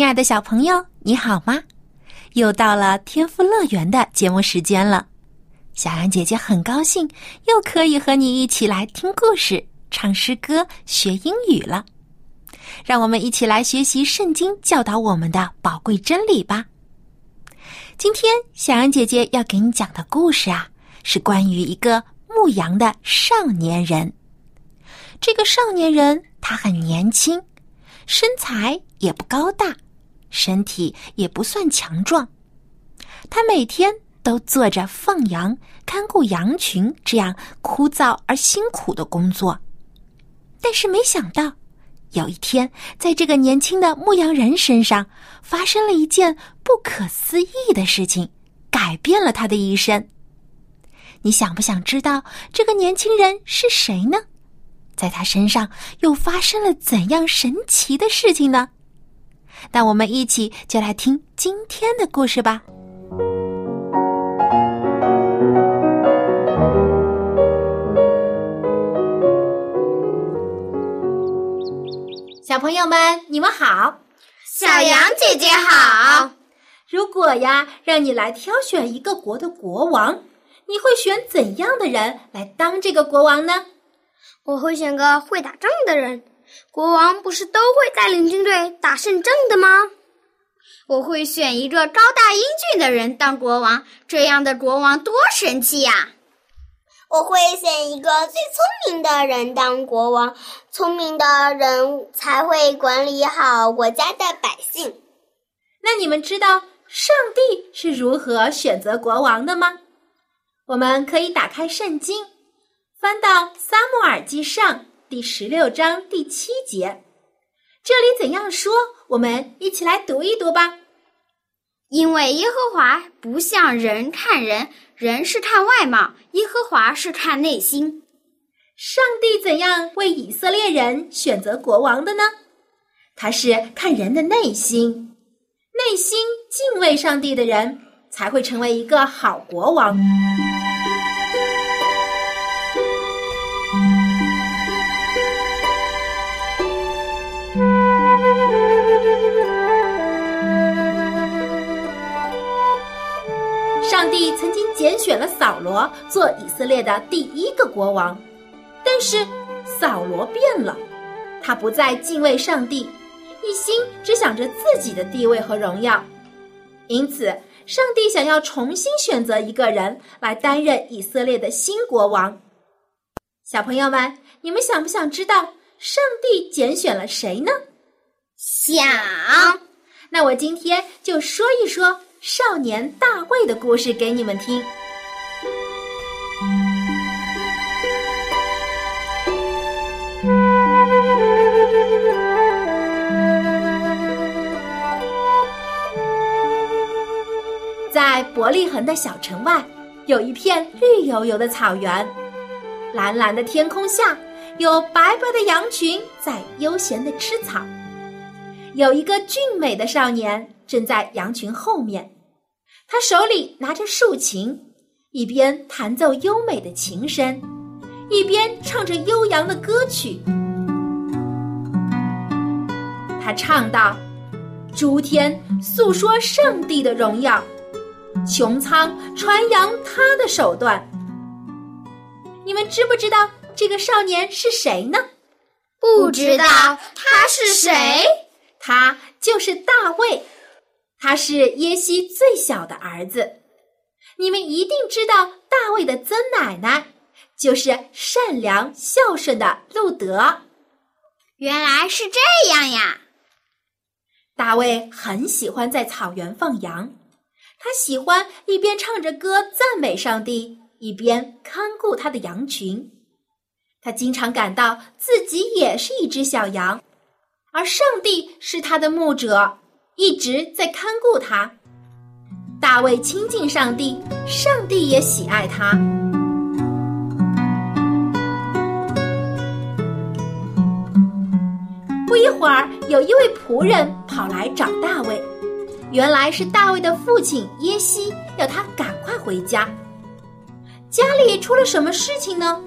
亲爱的小朋友，你好吗？又到了天赋乐园的节目时间了。小羊姐姐很高兴，又可以和你一起来听故事、唱诗歌、学英语了。让我们一起来学习圣经教导我们的宝贵真理吧。今天，小羊姐姐要给你讲的故事啊，是关于一个牧羊的少年人。这个少年人他很年轻，身材也不高大。身体也不算强壮，他每天都做着放羊、看顾羊群这样枯燥而辛苦的工作。但是没想到，有一天，在这个年轻的牧羊人身上发生了一件不可思议的事情，改变了他的一生。你想不想知道这个年轻人是谁呢？在他身上又发生了怎样神奇的事情呢？那我们一起就来听今天的故事吧。小朋友们，你们好，小羊姐姐好。如果呀，让你来挑选一个国的国王，你会选怎样的人来当这个国王呢？我会选个会打仗的人。国王不是都会带领军队打胜仗的吗？我会选一个高大英俊的人当国王，这样的国王多神气呀！我会选一个最聪明的人当国王，聪明的人才会管理好国家的百姓。那你们知道上帝是如何选择国王的吗？我们可以打开圣经，翻到《撒母耳记上》。第十六章第七节，这里怎样说？我们一起来读一读吧。因为耶和华不像人看人，人是看外貌，耶和华是看内心。上帝怎样为以色列人选择国王的呢？他是看人的内心，内心敬畏上帝的人才会成为一个好国王。上帝曾经拣选了扫罗做以色列的第一个国王，但是扫罗变了，他不再敬畏上帝，一心只想着自己的地位和荣耀。因此，上帝想要重新选择一个人来担任以色列的新国王。小朋友们，你们想不想知道上帝拣选了谁呢？想。那我今天就说一说。少年大卫的故事给你们听。在伯利恒的小城外，有一片绿油油的草原，蓝蓝的天空下，有白白的羊群在悠闲的吃草。有一个俊美的少年。正在羊群后面，他手里拿着竖琴，一边弹奏优美的琴声，一边唱着悠扬的歌曲。他唱道：“诸天诉说上帝的荣耀，穹苍传扬他的手段。”你们知不知道这个少年是谁呢？不知道他是谁？他就是大卫。他是耶西最小的儿子，你们一定知道大卫的曾奶奶就是善良孝顺的路德。原来是这样呀！大卫很喜欢在草原放羊，他喜欢一边唱着歌赞美上帝，一边看顾他的羊群。他经常感到自己也是一只小羊，而上帝是他的牧者，一直在看顾他。大卫亲近上帝，上帝也喜爱他。不一会儿，有一位仆人跑来找大卫，原来是大卫的父亲耶西要他赶快回家。家里出了什么事情呢？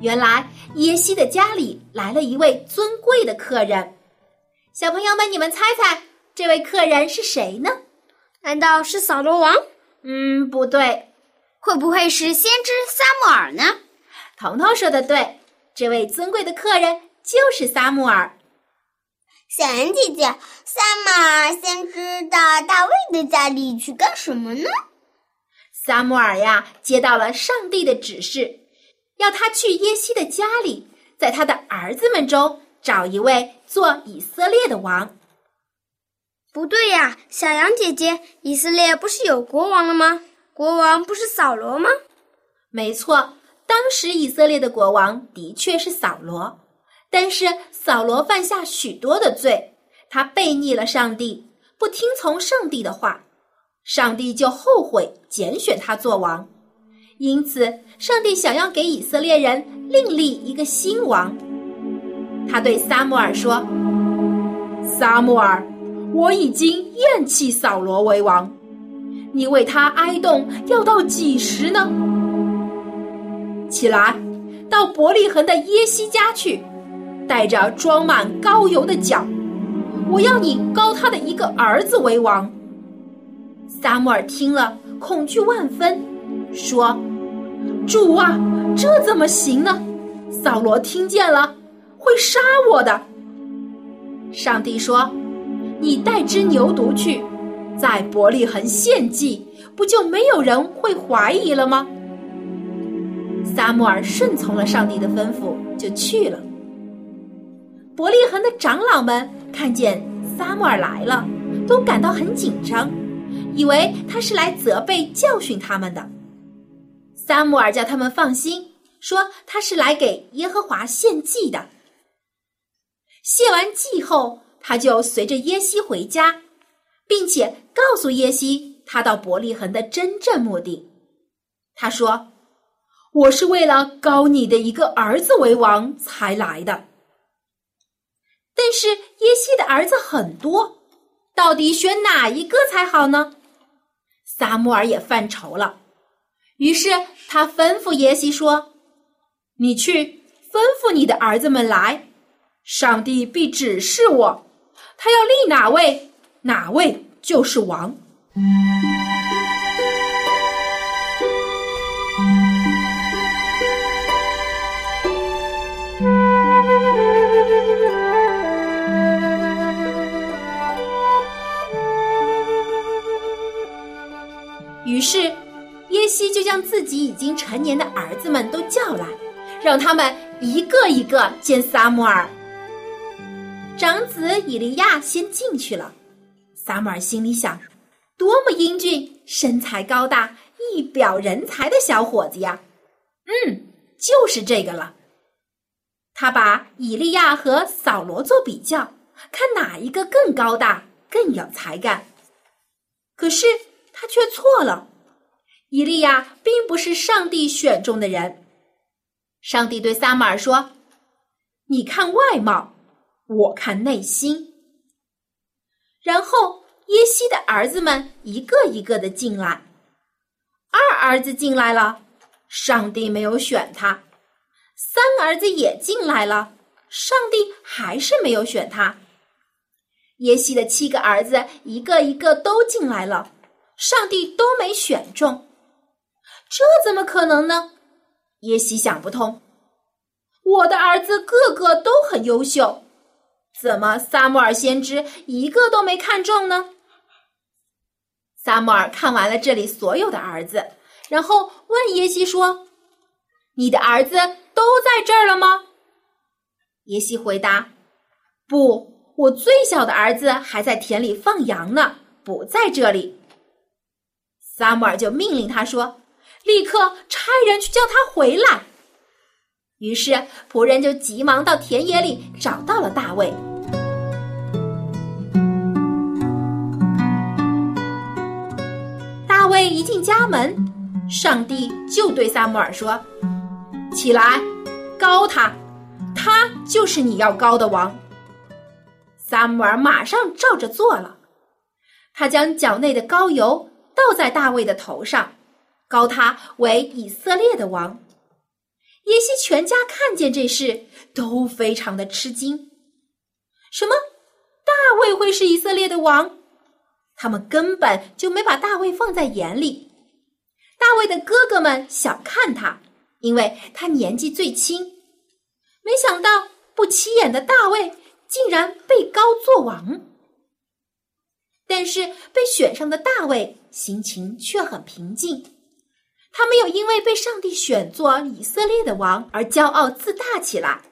原来耶西的家里来了一位尊贵的客人。小朋友们，你们猜猜这位客人是谁呢？难道是扫罗王？嗯，不对。会不会是先知撒母耳呢？彤彤说的对，这位尊贵的客人就是撒母耳。小恩姐姐，撒母耳先知到大卫的家里去干什么呢？撒母耳呀，接到了上帝的指示，要他去耶西的家里，在他的儿子们中找一位做以色列的王。不对呀，小羊姐姐，以色列不是有国王了吗？国王不是扫罗吗？没错，当时以色列的国王的确是扫罗，但是扫罗犯下许多的罪，他背逆了上帝，不听从上帝的话。上帝就后悔拣选他做王，因此上帝想要给以色列人另立一个新王。他对撒母耳说：“撒母耳，我已经厌弃扫罗为王，你为他哀动要到几时呢？起来，到伯利恒的耶西家去，带着装满膏油的脚，我要你膏他的一个儿子为王。”撒母耳听了，恐惧万分，说：“主啊，这怎么行呢？扫罗听见了，会杀我的。”上帝说：“你带只牛犊去，在伯利恒献祭，不就没有人会怀疑了吗？”撒母耳顺从了上帝的吩咐，就去了。伯利恒的长老们看见撒母耳来了，都感到很紧张。以为他是来责备、教训他们的。撒母耳叫他们放心，说他是来给耶和华献祭的。献完祭后，他就随着耶西回家，并且告诉耶西他到伯利恒的真正目的。他说：“我是为了高你的一个儿子为王才来的。”但是耶西的儿子很多，到底选哪一个才好呢？撒母耳也犯愁了，于是他吩咐耶西说：“你去吩咐你的儿子们来，上帝必指示我，他要立哪位，哪位就是王。”于是，耶西就将自己已经成年的儿子们都叫来，让他们一个一个见撒母耳。长子以利亚先进去了，撒母耳心里想：多么英俊、身材高大、一表人才的小伙子呀！嗯，就是这个了。他把以利亚和扫罗做比较，看哪一个更高大、更有才干。可是。他却错了，以利亚并不是上帝选中的人。上帝对撒母耳说：“你看外貌，我看内心。”然后耶西的儿子们一个一个的进来，二儿子进来了，上帝没有选他；三儿子也进来了，上帝还是没有选他。耶西的七个儿子一个一个都进来了。上帝都没选中，这怎么可能呢？耶西想不通。我的儿子个个都很优秀，怎么撒母耳先知一个都没看中呢？撒母耳看完了这里所有的儿子，然后问耶西说：“你的儿子都在这儿了吗？”耶西回答：“不，我最小的儿子还在田里放羊呢，不在这里。”撒母耳就命令他说：“立刻差人去叫他回来。”于是仆人就急忙到田野里找到了大卫。大卫一进家门上帝就对萨姆尔说起来高他他就是你要高的王。萨姆尔马上照着做了他将脚内的膏油倒在大卫的头上高他为以色列的王。耶西全家看见这事，都非常的吃惊。什么？大卫会是以色列的王？他们根本就没把大卫放在眼里。大卫的哥哥们小看他，因为他年纪最轻。没想到不起眼的大卫。竟然被高做王，但是被选上的大卫心情却很平静。他没有因为被上帝选做以色列的王而骄傲自大起来，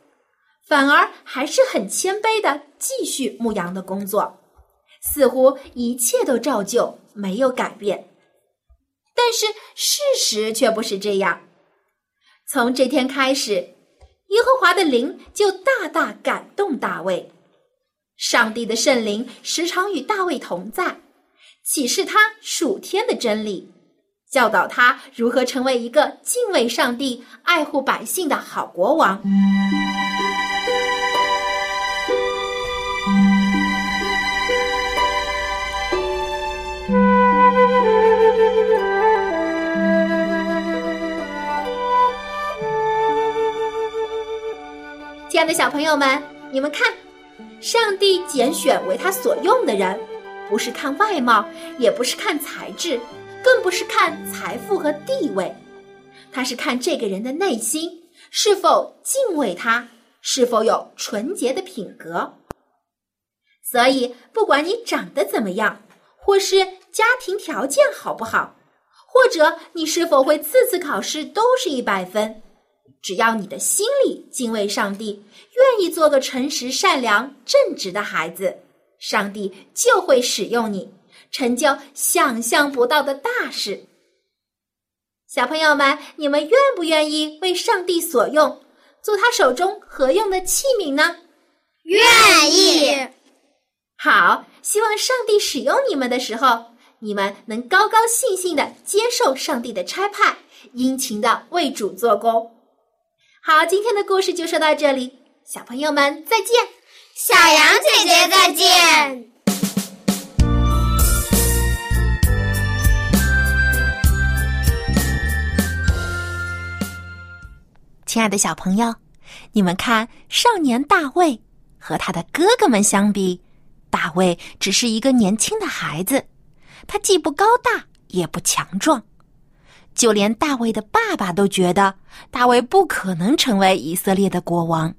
反而还是很谦卑的继续牧羊的工作，似乎一切都照旧，没有改变。但是事实却不是这样。从这天开始。耶和华的灵就大大感动大卫，上帝的圣灵时常与大卫同在，启示他属天的真理，教导他如何成为一个敬畏上帝、爱护百姓的好国王。亲爱的小朋友们，你们看，上帝拣选为他所用的人，不是看外貌，也不是看才智，更不是看财富和地位，他是看这个人的内心是否敬畏他，是否有纯洁的品格。所以，不管你长得怎么样，或是家庭条件好不好，或者你是否会次次考试都是一百分。只要你的心里敬畏上帝，愿意做个诚实、善良、正直的孩子，上帝就会使用你，成就想象不到的大事。小朋友们，你们愿不愿意为上帝所用，做他手中合用的器皿呢？愿意。好，希望上帝使用你们的时候，你们能高高兴兴的接受上帝的差派，殷勤的为主做工。好，今天的故事就说到这里，小朋友们再见，小羊姐姐再见。亲爱的小朋友，你们看，少年大卫和他的哥哥们相比，大卫只是一个年轻的孩子，他既不高大，也不强壮。就连大卫的爸爸都觉得大卫不可能成为以色列的国王，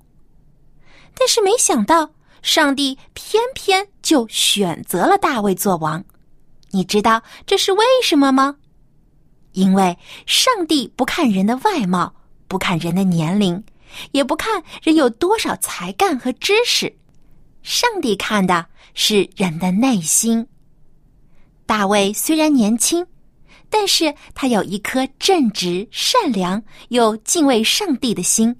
但是没想到上帝偏偏就选择了大卫做王。你知道这是为什么吗？因为上帝不看人的外貌，不看人的年龄，也不看人有多少才干和知识，上帝看的是人的内心。大卫虽然年轻。但是他有一颗正直、善良又敬畏上帝的心，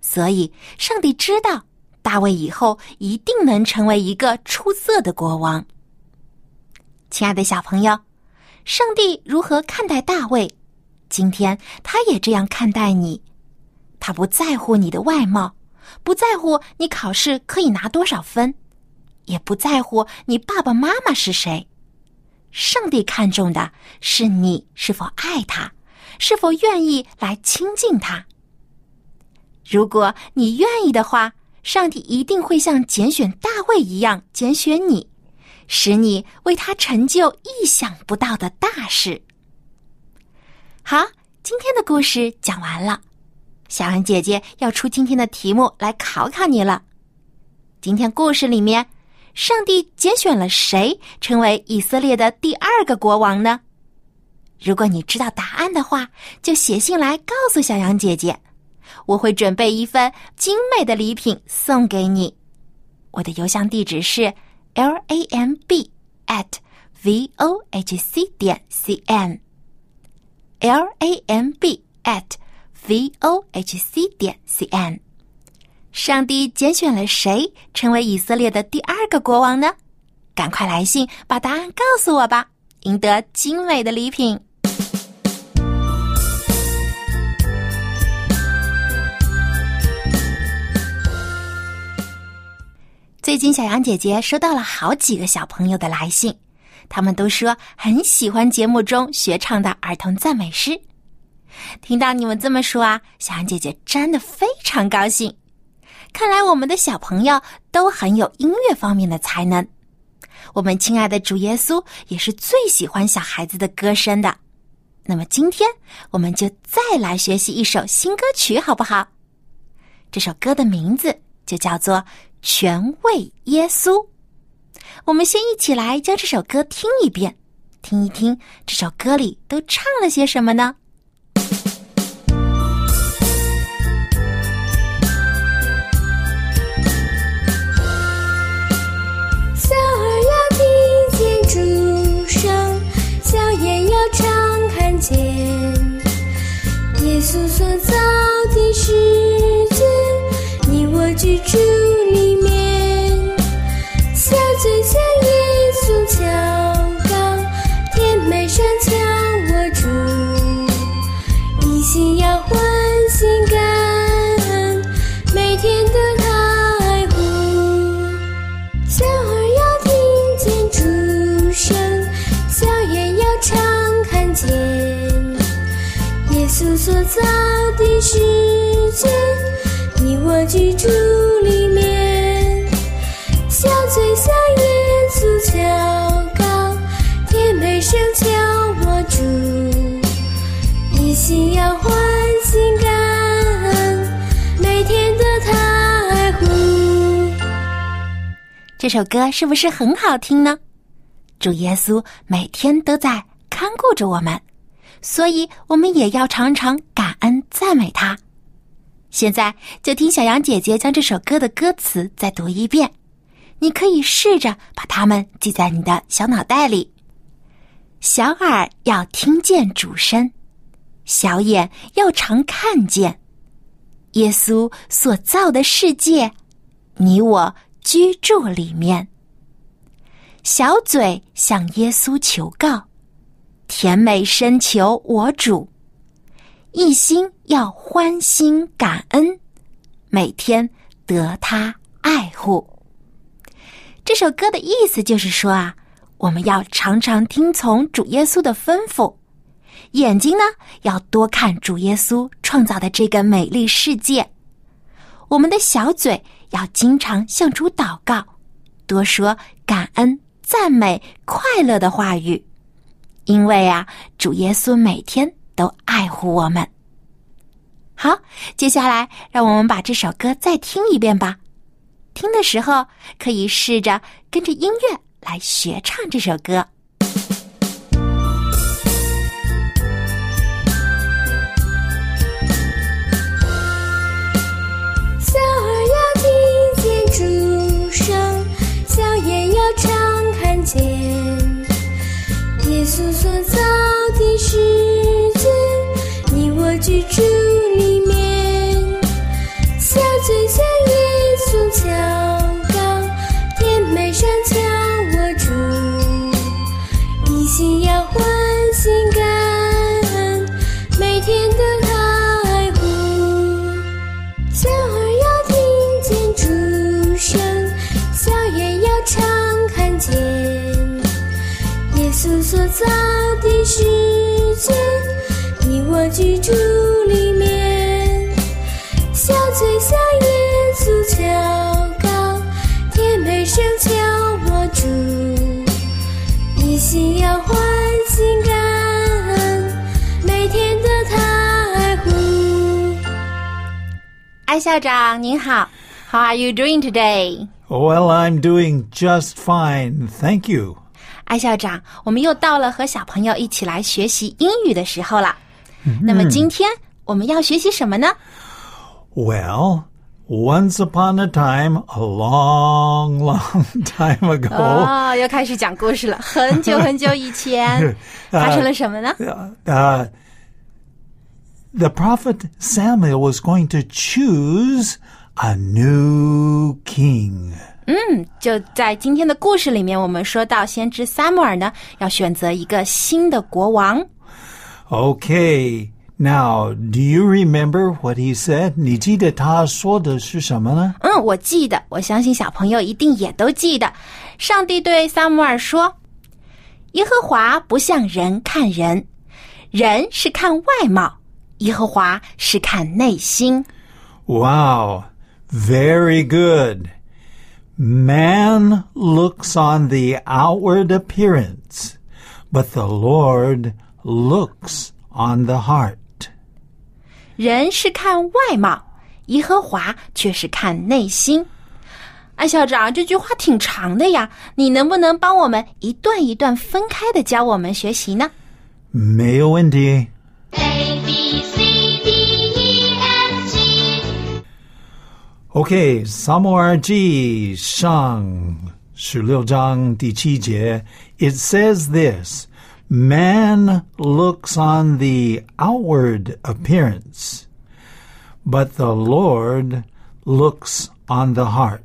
所以上帝知道大卫以后一定能成为一个出色的国王。亲爱的小朋友，上帝如何看待大卫？今天他也这样看待你。他不在乎你的外貌，不在乎你考试可以拿多少分，也不在乎你爸爸妈妈是谁。上帝看重的是你是否爱他，是否愿意来亲近他。如果你愿意的话，上帝一定会像拣选大卫一样拣选你，使你为他成就意想不到的大事。好，今天的故事讲完了，小安姐姐要出今天的题目来考考你了。今天故事里面。上帝拣选了谁成为以色列的第二个国王呢？如果你知道答案的话，就写信来告诉小羊姐姐，我会准备一份精美的礼品送给你。我的邮箱地址是 l a m b at v o h c 点 c n l a m b at v o h c 点 c n。上帝拣选了谁成为以色列的第二个国王呢？赶快来信把答案告诉我吧！赢得精美的礼品。最近，小杨姐姐收到了好几个小朋友的来信，他们都说很喜欢节目中学唱的儿童赞美诗。听到你们这么说啊，小安姐姐真的非常高兴。看来我们的小朋友都很有音乐方面的才能。我们亲爱的主耶稣也是最喜欢小孩子的歌声的。那么今天我们就再来学习一首新歌曲，好不好？这首歌的名字就叫做《全为耶稣》。我们先一起来将这首歌听一遍，听一听这首歌里都唱了些什么呢？小燕又常看见歌是不是很好听呢？主耶稣每天都在看顾着我们。所以，我们也要常常感恩赞美他。现在，就听小羊姐姐将这首歌的歌词再读一遍。你可以试着把它们记在你的小脑袋里。小耳要听见主声，小眼要常看见耶稣所造的世界，你我居住里面。小嘴向耶稣求告。甜美深求我主，一心要欢心感恩，每天得他爱护。这首歌的意思就是说啊，我们要常常听从主耶稣的吩咐，眼睛呢要多看主耶稣创造的这个美丽世界，我们的小嘴要经常向主祷告，多说感恩、赞美、快乐的话语。因为啊，主耶稣每天都爱护我们。好，接下来让我们把这首歌再听一遍吧。听的时候可以试着跟着音乐来学唱这首歌。的艾校长您好，How are you doing today? Well, I'm doing just fine, thank you. 艾校长，我们又到了和小朋友一起来学习英语的时候了。那么今天我们要学习什么呢？Well, once upon a time, a long, long time ago. 哦，又开始讲故事了。很久很久以前发生了什么呢？Uh, the prophet Samuel was going to choose a new king. 嗯，就在今天的故事里面，我们说到先知撒母耳呢要选择一个新的国王。Okay. Now, do you remember what he said? 你记得他说的是什么呢？嗯，我记得，我相信小朋友一定也都记得。上帝对撒母耳说：“耶和华不像人看人，人是看外貌，耶和华是看内心。 Wow. Very good. Man looks on the outward appearance, but the Lord looks on the heart. 人是看外貌，耶和华却是看内心。”哎，校长，这句话挺长的呀，你能不能帮我们一段一段分开的教我们学习呢？没有问题。 OK，撒母耳记上十六章第七节，It says this: Man looks on the outward appearance, but the Lord looks on the heart.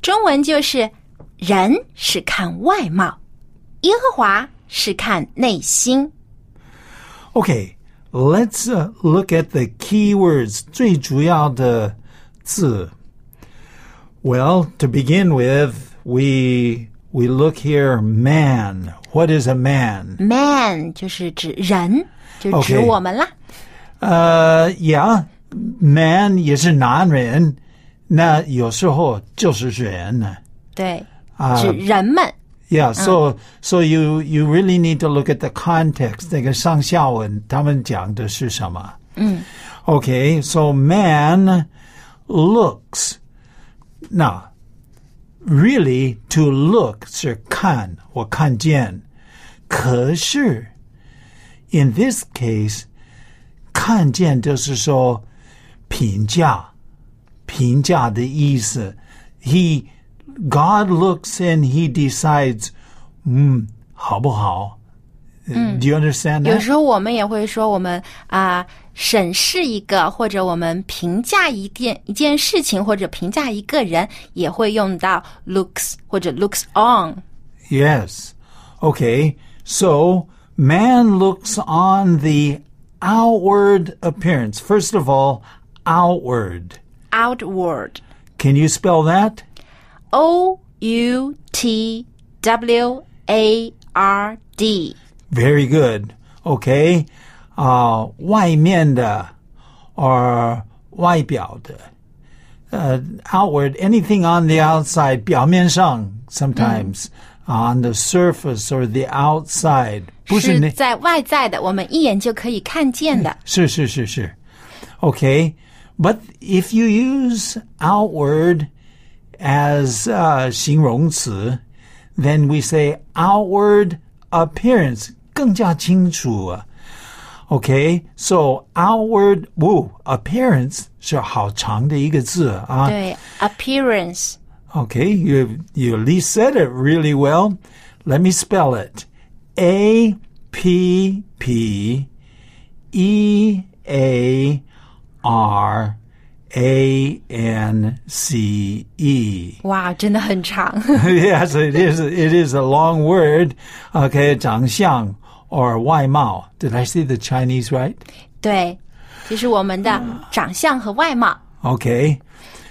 中文就是人是看外貌，耶和华是看内心。 Okay, let's uh, look at the key words. 最主要的 字. Well, to begin with, we we look here. Man. What is a man? Man 就是指人，就指 OK 我们啦。呃，Yeah, man 也是男人，那有时候就是人呢。对，啊指人们。 Yeah, so so you you really need to look at the context. 那个上下文他们讲的是什么？嗯 Okay, so man looks. Now, really, to look 是看，我看见。可是，in this case，看见就是说评价，评价的意思。He, God looks and he decides, 嗯，好不好？Do you understand that? 有时候我们也会说，我们啊、 审视一个，或者我们评价一件一件事情，或者评价一个人，也会用到 looks 或者 looks on。 Yes. Okay. So man looks on the outward appearance. First of all, outward. outward Can you spell that? o u t w a r d Very good. Okay. Uh, 外面的 or 外表的. Uh, outward, anything on the outside, 表面上 sometimes on the surface or the outside. 不是那是在外在的，我们一眼就可以看见的。是是是是 Okay, but if you use outward as uh, 形容词, then we say outward appearance 更加清楚啊 Okay, so outward 哦 appearance 是好长的一个字啊。对，appearance Okay, you you at least said it really well. Let me spell it. A P P E A R A N C E. 哇，真的很长。 yes, it is. It is a long word. Okay, 长相 or 外貌. Did I say the Chinese right? 对，就是我们的长相和外貌。 Okay.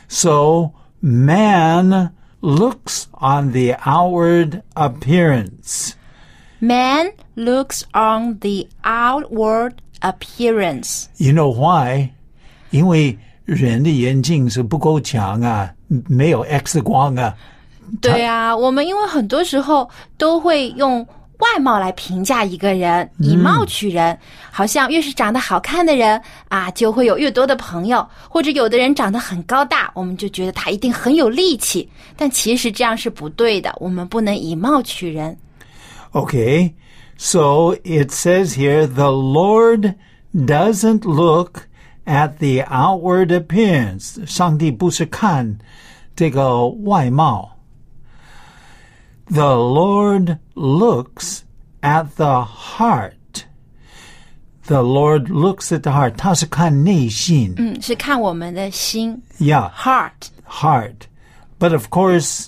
So man looks on the outward appearance. Man looks on the outward appearance. You know why? 因为人的眼睛是不够强啊，没有 X 光啊。对啊，我们因为很多时候都会用 外貌来评价一个人，以貌取人，好像越是长得好看的人啊，就会有越多的朋友，或者有的人长得很高大，我们就觉得他一定很有力气，但其实这样是不对的，我们不能以貌取人。Okay, so it says here the Lord doesn't look at the outward appearance. 上帝不是看这个外貌。The Lord looks at the heart. The Lord looks at the heart. 他是看内心。嗯，是看我们的心 Yeah, ，heart。 heart. But of course,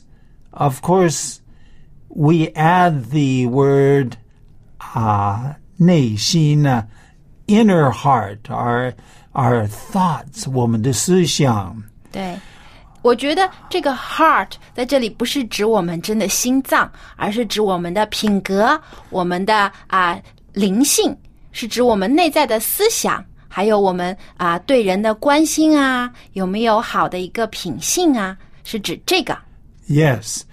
of course, we add the word uh, 内心呢 inner heart, our our thoughts, 我们的思想。对， 我觉得这个 heart 在这里不是指我们真的心脏，而是指我们的品格、我们的啊、灵性，是指我们内在的思想，还有我们啊、对人的关心啊，有没有好的一个品性啊，是指这个。 Yes,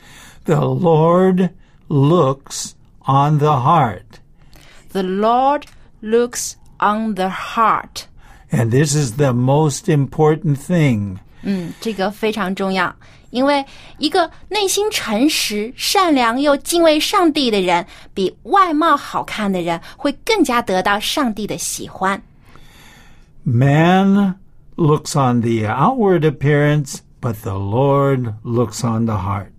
the Lord looks on the heart. The Lord looks on the heart。 And this is the most important thing. 嗯，这个非常重要，因为一个内心诚实、善良又敬畏上帝的人，比外貌好看的人会更加得到上帝的喜欢。 Man looks on the outward appearance, but the Lord looks on the heart.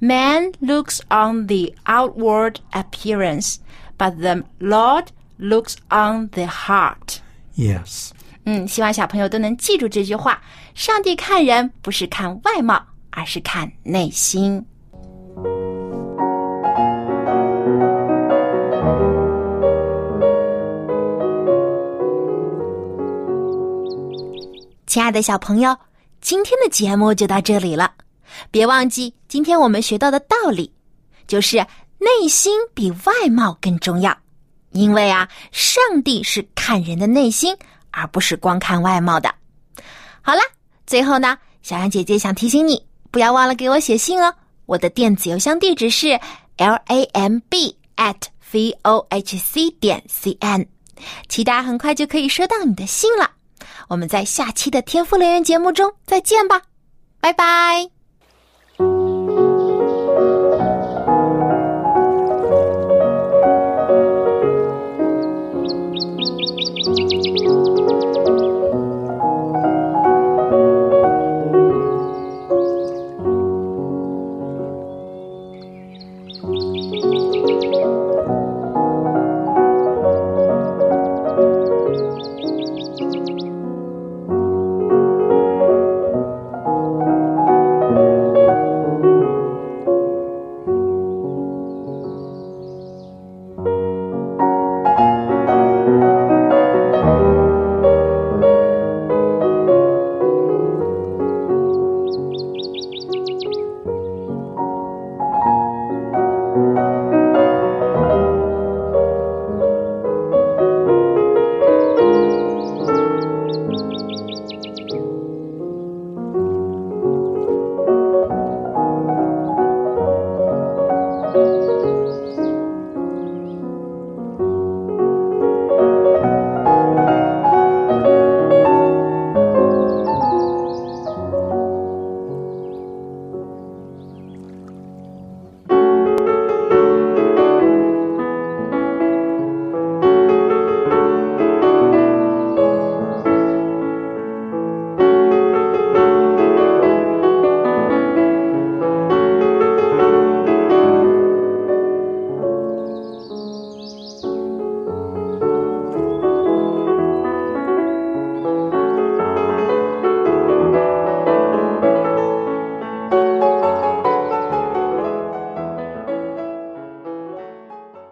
Man looks on the outward appearance, but the Lord looks on the heart. Yes. 嗯，希望小朋友都能记住这句话：上帝看人不是看外貌，而是看内心。亲爱的小朋友，今天的节目就到这里了。别忘记，今天我们学到的道理就是内心比外貌更重要。因为啊，上帝是看人的内心，而不是光看外貌的。好啦，最后呢，小杨姐姐想提醒你，不要忘了给我写信哦。我的电子邮箱地址是 l a m b at v o h c 点 c n，期待很快就可以收到你的信了。我们在下期的天赋乐园节目中再见吧，拜拜。